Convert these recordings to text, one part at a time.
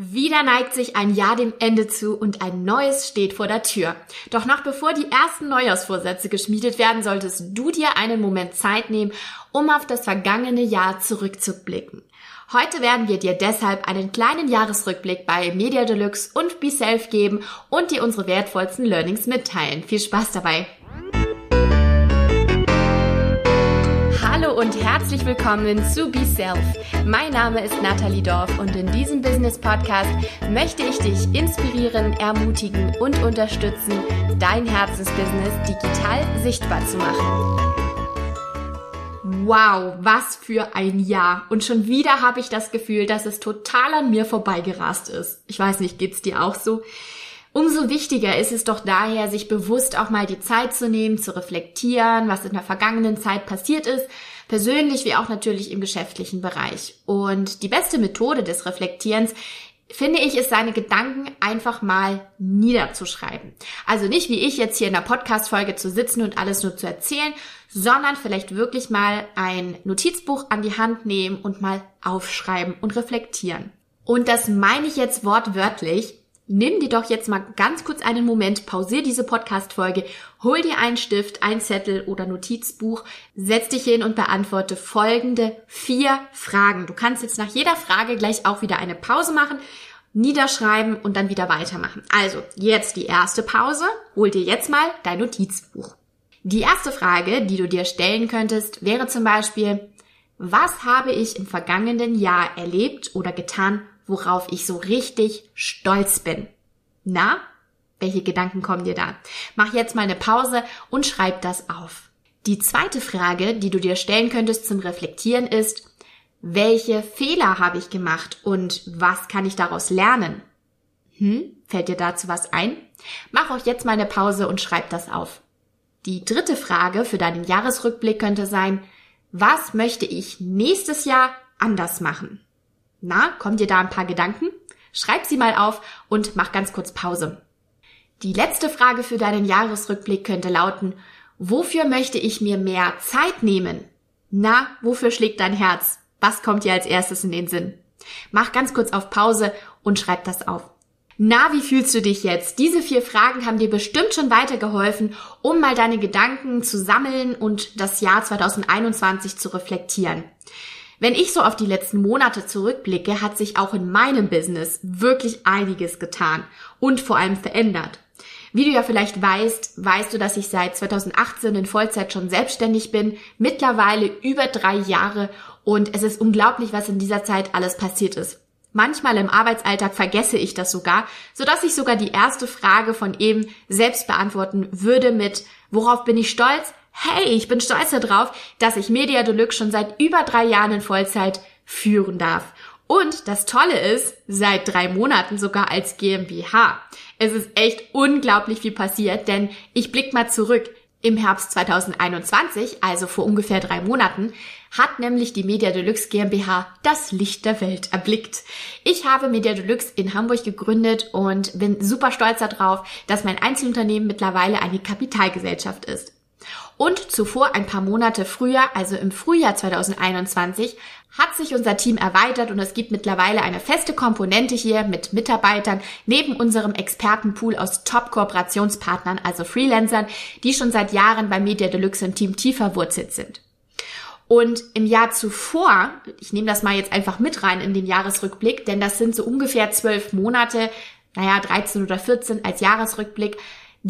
Wieder neigt sich ein Jahr dem Ende zu und ein neues steht vor der Tür. Doch noch bevor die ersten Neujahrsvorsätze geschmiedet werden, solltest du dir einen Moment Zeit nehmen, um auf das vergangene Jahr zurückzublicken. Heute werden wir dir deshalb einen kleinen Jahresrückblick bei Media Deluxe und Be Self geben und dir unsere wertvollsten Learnings mitteilen. Viel Spaß dabei! Und herzlich willkommen zu Be Self. Mein Name ist Nathalie Dorf und in diesem Business Podcast möchte ich dich inspirieren, ermutigen und unterstützen, dein Herzensbusiness digital sichtbar zu machen. Wow, was für ein Jahr. Und schon wieder habe ich das Gefühl, dass es total an mir vorbeigerast ist. Ich weiß nicht, geht's dir auch so? Umso wichtiger ist es doch daher, sich bewusst auch mal die Zeit zu nehmen, zu reflektieren, was in der vergangenen Zeit passiert ist, persönlich wie auch natürlich im geschäftlichen Bereich. Und die beste Methode des Reflektierens finde ich, ist seine Gedanken einfach mal niederzuschreiben. Also nicht wie ich jetzt hier in der Podcast-Folge zu sitzen und alles nur zu erzählen, sondern vielleicht wirklich mal ein Notizbuch an die Hand nehmen und mal aufschreiben und reflektieren. Und das meine ich jetzt wortwörtlich, Nimm dir doch jetzt mal ganz kurz einen Moment, pausier diese Podcast-Folge, hol dir einen Stift, einen Zettel oder Notizbuch, setz dich hin und beantworte folgende vier Fragen. Du kannst jetzt nach jeder Frage gleich auch wieder eine Pause machen, niederschreiben und dann wieder weitermachen. Also, jetzt die erste Pause, hol dir jetzt mal dein Notizbuch. Die erste Frage, die du dir stellen könntest, wäre zum Beispiel, was habe ich im vergangenen Jahr erlebt oder getan, worauf ich so richtig stolz bin. Na, welche Gedanken kommen dir da? Mach jetzt mal eine Pause und schreib das auf. Die zweite Frage, die du dir stellen könntest zum Reflektieren ist, welche Fehler habe ich gemacht und was kann ich daraus lernen? Hm, fällt dir dazu was ein? Mach auch jetzt mal eine Pause und schreib das auf. Die dritte Frage für deinen Jahresrückblick könnte sein, was möchte ich nächstes Jahr anders machen? Na, kommen dir da ein paar Gedanken? Schreib sie mal auf und mach ganz kurz Pause. Die letzte Frage für deinen Jahresrückblick könnte lauten, wofür möchte ich mir mehr Zeit nehmen? Na, wofür schlägt dein Herz? Was kommt dir als erstes in den Sinn? Mach ganz kurz auf Pause und schreib das auf. Na, wie fühlst du dich jetzt? Diese vier Fragen haben dir bestimmt schon weitergeholfen, um mal deine Gedanken zu sammeln und das Jahr 2021 zu reflektieren. Wenn ich so auf die letzten Monate zurückblicke, hat sich auch in meinem Business wirklich einiges getan und vor allem verändert. Wie du ja vielleicht weißt, weißt du, dass ich seit 2018 in Vollzeit schon selbstständig bin, mittlerweile über drei Jahre und es ist unglaublich, was in dieser Zeit alles passiert ist. Manchmal im Arbeitsalltag vergesse ich das sogar, sodass ich sogar die erste Frage von eben selbst beantworten würde mit, worauf bin ich stolz? Hey, ich bin stolz darauf, dass ich Media Deluxe schon seit über drei Jahren in Vollzeit führen darf. Und das Tolle ist, seit drei Monaten sogar als GmbH. Es ist echt unglaublich viel passiert, denn ich blick mal zurück. Im Herbst 2021, also vor ungefähr drei Monaten, hat nämlich die Media Deluxe GmbH das Licht der Welt erblickt. Ich habe Media Deluxe in Hamburg gegründet und bin super stolz darauf, dass mein Einzelunternehmen mittlerweile eine Kapitalgesellschaft ist. Und zuvor ein paar Monate früher, also im Frühjahr 2021, hat sich unser Team erweitert und es gibt mittlerweile eine feste Komponente hier mit Mitarbeitern neben unserem Expertenpool aus Top-Kooperationspartnern, also Freelancern, die schon seit Jahren bei Media Deluxe im Team tiefer wurzelt sind. Und im Jahr zuvor, ich nehme das mal jetzt einfach mit rein in den Jahresrückblick, denn das sind so ungefähr zwölf Monate, naja, 13 oder 14 als Jahresrückblick,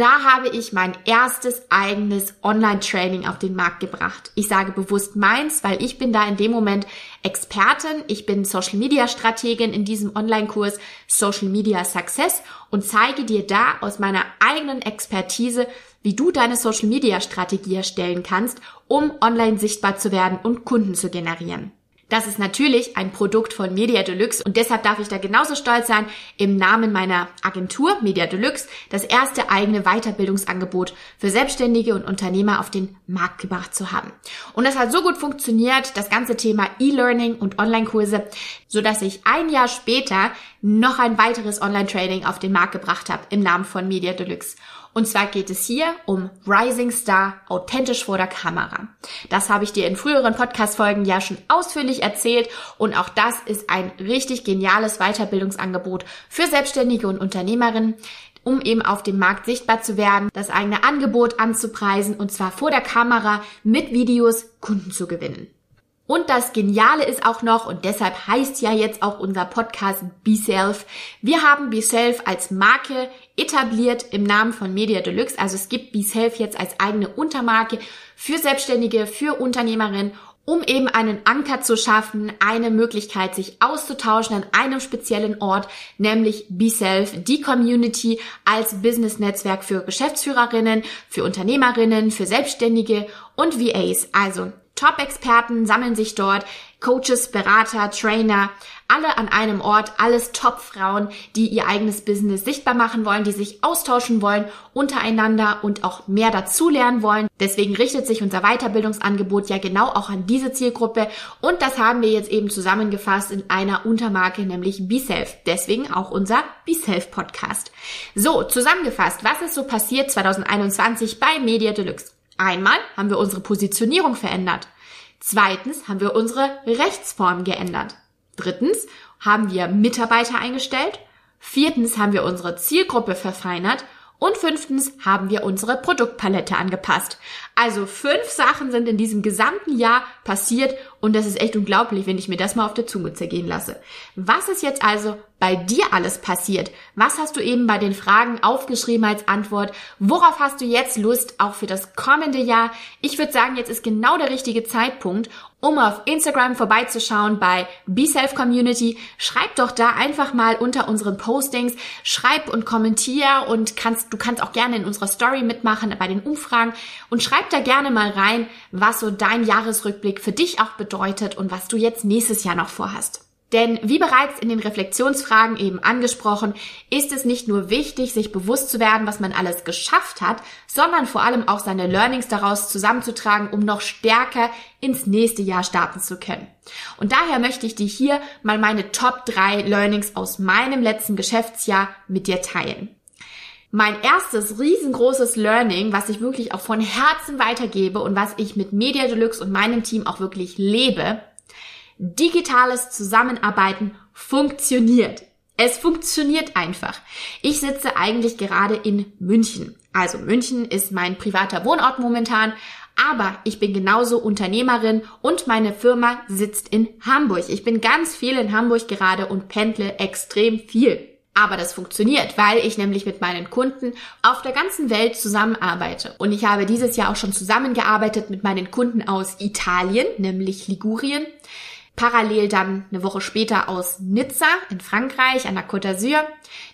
da habe ich mein erstes eigenes Online-Training auf den Markt gebracht. Ich sage bewusst meins, weil ich bin da in dem Moment Expertin. Ich bin Social Media Strategin in diesem Online-Kurs Social Media Success und zeige dir da aus meiner eigenen Expertise, wie du deine Social Media Strategie erstellen kannst, um online sichtbar zu werden und Kunden zu generieren. Das ist natürlich ein Produkt von Media Deluxe und deshalb darf ich da genauso stolz sein, im Namen meiner Agentur Media Deluxe das erste eigene Weiterbildungsangebot für Selbstständige und Unternehmer auf den Markt gebracht zu haben. Und das hat so gut funktioniert, das ganze Thema E-Learning und Online-Kurse, so dass ich ein Jahr später noch ein weiteres Online-Training auf den Markt gebracht habe im Namen von Media Deluxe. Und zwar geht es hier um Rising Star authentisch vor der Kamera. Das habe ich dir in früheren Podcast-Folgen ja schon ausführlich erzählt und auch das ist ein richtig geniales Weiterbildungsangebot für Selbstständige und Unternehmerinnen, um eben auf dem Markt sichtbar zu werden, das eigene Angebot anzupreisen und zwar vor der Kamera mit Videos Kunden zu gewinnen. Und das Geniale ist auch noch, und deshalb heißt ja jetzt auch unser Podcast Be Self. Wir haben Be Self als Marke etabliert im Namen von Media Deluxe. Also es gibt Be Self jetzt als eigene Untermarke für Selbstständige, für Unternehmerinnen um eben einen Anker zu schaffen, eine Möglichkeit, sich auszutauschen an einem speziellen Ort, nämlich BeSelf, die Community als Business-Netzwerk für Geschäftsführerinnen, für Unternehmerinnen, für Selbstständige und VAs. Also Top-Experten sammeln sich dort, Coaches, Berater, Trainer, alle an einem Ort, alles Top-Frauen, die ihr eigenes Business sichtbar machen wollen, die sich austauschen wollen untereinander und auch mehr dazulernen wollen. Deswegen richtet sich unser Weiterbildungsangebot ja genau auch an diese Zielgruppe und das haben wir jetzt eben zusammengefasst in einer Untermarke, nämlich BeSelf. Deswegen auch unser BeSelf Podcast. So, zusammengefasst, was ist so passiert 2021 bei Media Deluxe? Einmal haben wir unsere Positionierung verändert. Zweitens haben wir unsere Rechtsform geändert. Drittens haben wir Mitarbeiter eingestellt. Viertens haben wir unsere Zielgruppe verfeinert. Und fünftens haben wir unsere Produktpalette angepasst. Also fünf Sachen sind in diesem gesamten Jahr passiert und das ist echt unglaublich, wenn ich mir das mal auf der Zunge zergehen lasse. Was ist jetzt also bei dir alles passiert? Was hast du eben bei den Fragen aufgeschrieben als Antwort? Worauf hast du jetzt Lust, auch für das kommende Jahr? Ich würde sagen, jetzt ist genau der richtige Zeitpunkt, um auf Instagram vorbeizuschauen bei BeSelf Community. Schreib doch da einfach mal unter unseren Postings, schreib und kommentier und kannst, du kannst auch gerne in unserer Story mitmachen bei den Umfragen und schreib da gerne mal rein, was so dein Jahresrückblick für dich auch bedeutet und was du jetzt nächstes Jahr noch vorhast. Denn wie bereits in den Reflexionsfragen eben angesprochen, ist es nicht nur wichtig, sich bewusst zu werden, was man alles geschafft hat, sondern vor allem auch seine Learnings daraus zusammenzutragen, um noch stärker ins nächste Jahr starten zu können. Und daher möchte ich dir hier mal meine Top 3 Learnings aus meinem letzten Geschäftsjahr mit dir teilen. Mein erstes riesengroßes Learning, was ich wirklich auch von Herzen weitergebe und was ich mit Media Deluxe und meinem Team auch wirklich lebe, digitales Zusammenarbeiten funktioniert. Es funktioniert einfach. Ich sitze eigentlich gerade in München. Also München ist mein privater Wohnort momentan, aber ich bin genauso Unternehmerin und meine Firma sitzt in Hamburg. Ich bin ganz viel in Hamburg gerade und pendle extrem viel. Aber das funktioniert, weil ich nämlich mit meinen Kunden auf der ganzen Welt zusammenarbeite. Und ich habe dieses Jahr auch schon zusammengearbeitet mit meinen Kunden aus Italien, nämlich Ligurien, Parallel dann eine Woche später aus Nizza in Frankreich an der Côte d'Azur.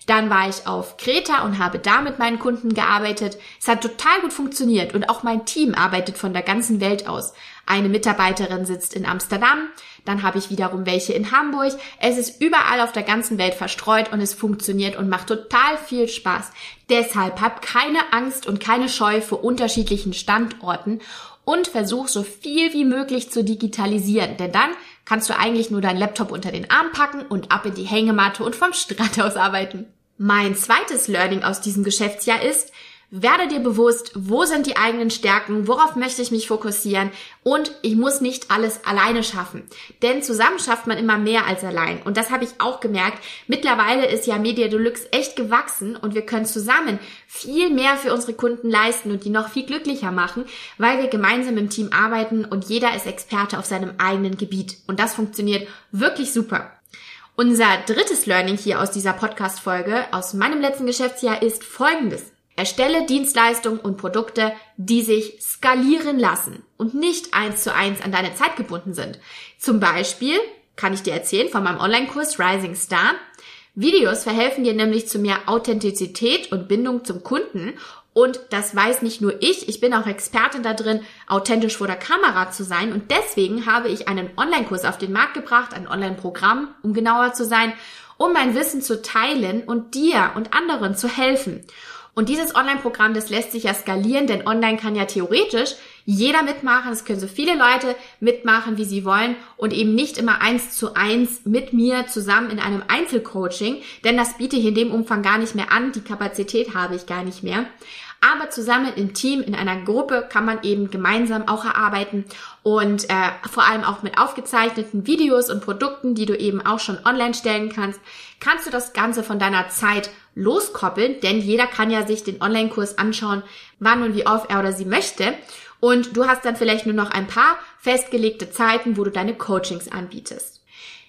Dann war ich auf Kreta und habe da mit meinen Kunden gearbeitet. Es hat total gut funktioniert und auch mein Team arbeitet von der ganzen Welt aus. Eine Mitarbeiterin sitzt in Amsterdam, dann habe ich wiederum welche in Hamburg. Es ist überall auf der ganzen Welt verstreut und es funktioniert und macht total viel Spaß. Deshalb hab keine Angst und keine Scheu vor unterschiedlichen Standorten und versuch so viel wie möglich zu digitalisieren, denn dann kannst du eigentlich nur deinen Laptop unter den Arm packen und ab in die Hängematte und vom Strand aus arbeiten. Mein zweites Learning aus diesem Geschäftsjahr ist, werde dir bewusst, wo sind die eigenen Stärken, worauf möchte ich mich fokussieren und ich muss nicht alles alleine schaffen. Denn zusammen schafft man immer mehr als allein. Und das habe ich auch gemerkt. Mittlerweile ist ja Media Deluxe echt gewachsen und wir können zusammen viel mehr für unsere Kunden leisten und die noch viel glücklicher machen, weil wir gemeinsam im Team arbeiten und jeder ist Experte auf seinem eigenen Gebiet. Und das funktioniert wirklich super. Unser drittes Learning hier aus dieser Podcast-Folge aus meinem letzten Geschäftsjahr ist folgendes. Erstelle Dienstleistungen und Produkte, die sich skalieren lassen und nicht eins zu eins an deine Zeit gebunden sind. Zum Beispiel kann ich dir erzählen von meinem Online-Kurs Rising Star. Videos verhelfen dir nämlich zu mehr Authentizität und Bindung zum Kunden. Und das weiß nicht nur ich, ich bin auch Expertin da drin, authentisch vor der Kamera zu sein. Und deswegen habe ich einen Online-Kurs auf den Markt gebracht, ein Online-Programm, um genauer zu sein, um mein Wissen zu teilen und dir und anderen zu helfen. Und dieses Online-Programm, das lässt sich ja skalieren, denn online kann ja theoretisch jeder mitmachen. Es können so viele Leute mitmachen, wie sie wollen und eben nicht immer eins zu eins mit mir zusammen in einem Einzelcoaching, denn das biete ich in dem Umfang gar nicht mehr an. Die Kapazität habe ich gar nicht mehr. Aber zusammen im Team, in einer Gruppe kann man eben gemeinsam auch erarbeiten und äh, vor allem auch mit aufgezeichneten Videos und Produkten, die du eben auch schon online stellen kannst, kannst du das Ganze von deiner Zeit loskoppeln, denn jeder kann ja sich den Online-Kurs anschauen, wann und wie oft er oder sie möchte. Und du hast dann vielleicht nur noch ein paar festgelegte Zeiten, wo du deine Coachings anbietest.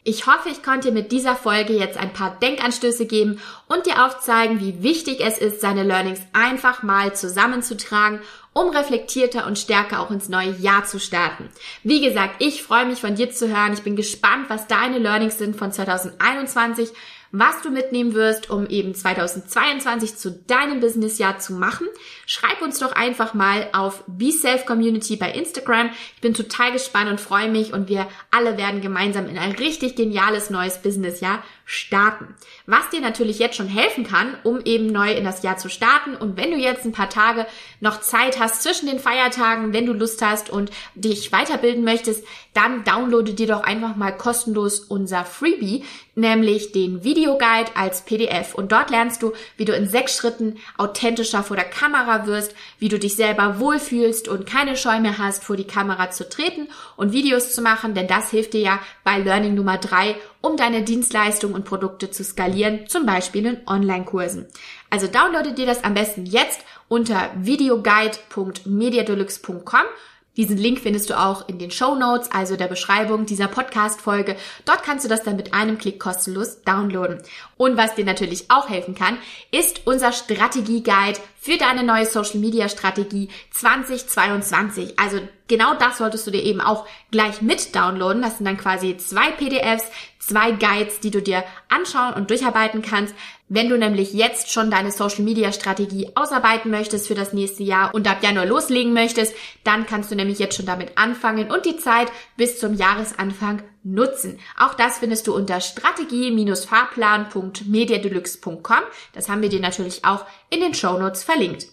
Ich hoffe, ich konnte dir mit dieser Folge jetzt ein paar Denkanstöße geben und dir aufzeigen, wie wichtig es ist, seine Learnings einfach mal zusammenzutragen, um reflektierter und stärker auch ins neue Jahr zu starten. Wie gesagt, ich freue mich von dir zu hören. Ich bin gespannt, was deine Learnings sind von 2021 was du mitnehmen wirst, um eben 2022 zu deinem Businessjahr zu machen. Schreib uns doch einfach mal auf Be Self Community bei Instagram. Ich bin total gespannt und freue mich und wir alle werden gemeinsam in ein richtig geniales neues Businessjahr starten. Was dir natürlich jetzt schon helfen kann, um eben neu in das Jahr zu starten. Und wenn du jetzt ein paar Tage noch Zeit hast zwischen den Feiertagen, wenn du Lust hast und dich weiterbilden möchtest, dann downloade dir doch einfach mal kostenlos unser Freebie, nämlich den Videoguide als PDF. Und dort lernst du, wie du in sechs Schritten authentischer vor der Kamera wirst, wie du dich selber wohlfühlst und keine Scheu mehr hast, vor die Kamera zu treten und Videos zu machen, denn das hilft dir ja bei Learning Nummer drei um deine Dienstleistungen und Produkte zu skalieren, zum Beispiel in Online-Kursen. Also downloade dir das am besten jetzt unter videoguide.mediadeluxe.com. Diesen Link findest du auch in den Show Notes, also der Beschreibung dieser Podcast-Folge. Dort kannst du das dann mit einem Klick kostenlos downloaden. Und was dir natürlich auch helfen kann, ist unser Strategie-Guide für deine neue Social Media Strategie 2022. Also genau das solltest du dir eben auch gleich mit downloaden. Das sind dann quasi zwei PDFs, zwei Guides, die du dir anschauen und durcharbeiten kannst. Wenn du nämlich jetzt schon deine Social Media Strategie ausarbeiten möchtest für das nächste Jahr und ab Januar loslegen möchtest, dann kannst du nämlich jetzt schon damit anfangen und die Zeit bis zum Jahresanfang nutzen. Auch das findest du unter strategie-fahrplan.mediadeluxe.com. Das haben wir dir natürlich auch in den Show Notes verlinkt.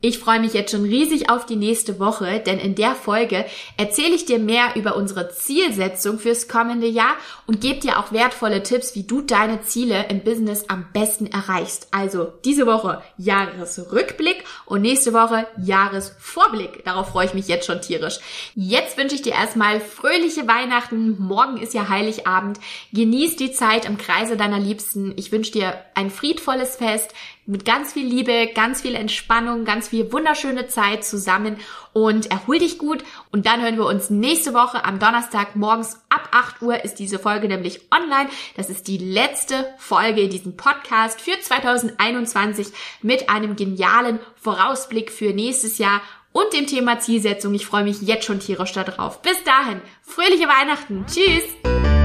Ich freue mich jetzt schon riesig auf die nächste Woche, denn in der Folge erzähle ich dir mehr über unsere Zielsetzung fürs kommende Jahr und gebe dir auch wertvolle Tipps, wie du deine Ziele im Business am besten erreichst. Also diese Woche Jahresrückblick und nächste Woche Jahresvorblick. Darauf freue ich mich jetzt schon tierisch. Jetzt wünsche ich dir erstmal fröhliche Weihnachten. Morgen ist ja Heiligabend. Genieß die Zeit im Kreise deiner Liebsten. Ich wünsche dir ein friedvolles Fest mit ganz viel Liebe, ganz viel Entspannung, ganz viel wunderschöne Zeit zusammen und erhol dich gut. Und dann hören wir uns nächste Woche am Donnerstag morgens ab 8 Uhr ist diese Folge nämlich online. Das ist die letzte Folge in diesem Podcast für 2021 mit einem genialen Vorausblick für nächstes Jahr und dem Thema Zielsetzung. Ich freue mich jetzt schon tierisch darauf. Bis dahin, fröhliche Weihnachten. Tschüss!